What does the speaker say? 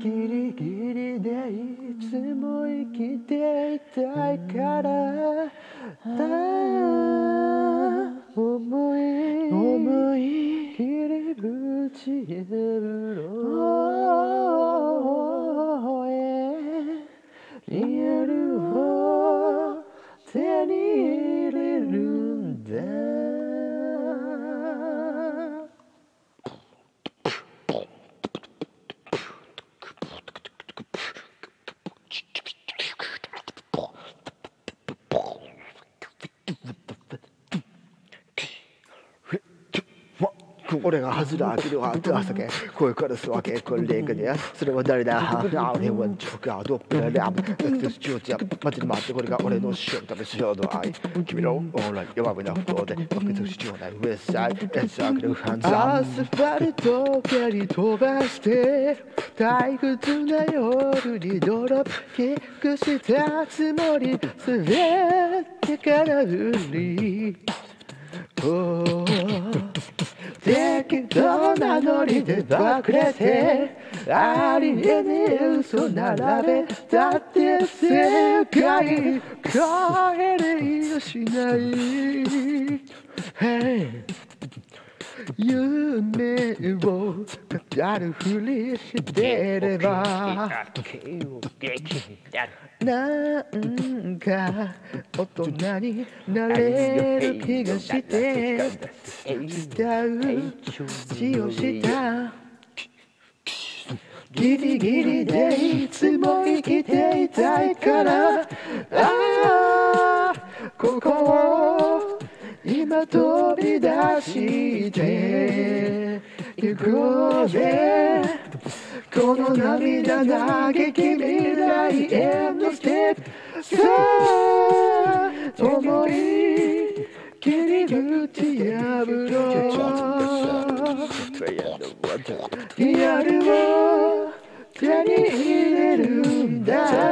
ギリギリでいつも生きていたいから思い思い切りぶち破ろ the 俺が外れ開けるわって朝け声からすわけこれでいくねそれは誰だ？はあ俺はチョカドップラブエクスチューチャー待って待ってこれが俺のショートメショードアイ君のオンライン弱めなことで僕と必要ないウエスサイドエッサークルハンズアスファルト蹴り飛ばして退屈な夜にドロップキックしたつもり滑ってから振り適当なノリでばくれてありえねえ嘘並べだって世界変えれやしない Hey 夢を語るふりしてればなんか大人になれる気がして慕う血をした。ギリギリでいつも生きていたいから。ああここを今飛び出して行こうぜ。この涙嘆き未来へのステップさあ思い切りぶち破ろう。リアルを手に入れるんだ。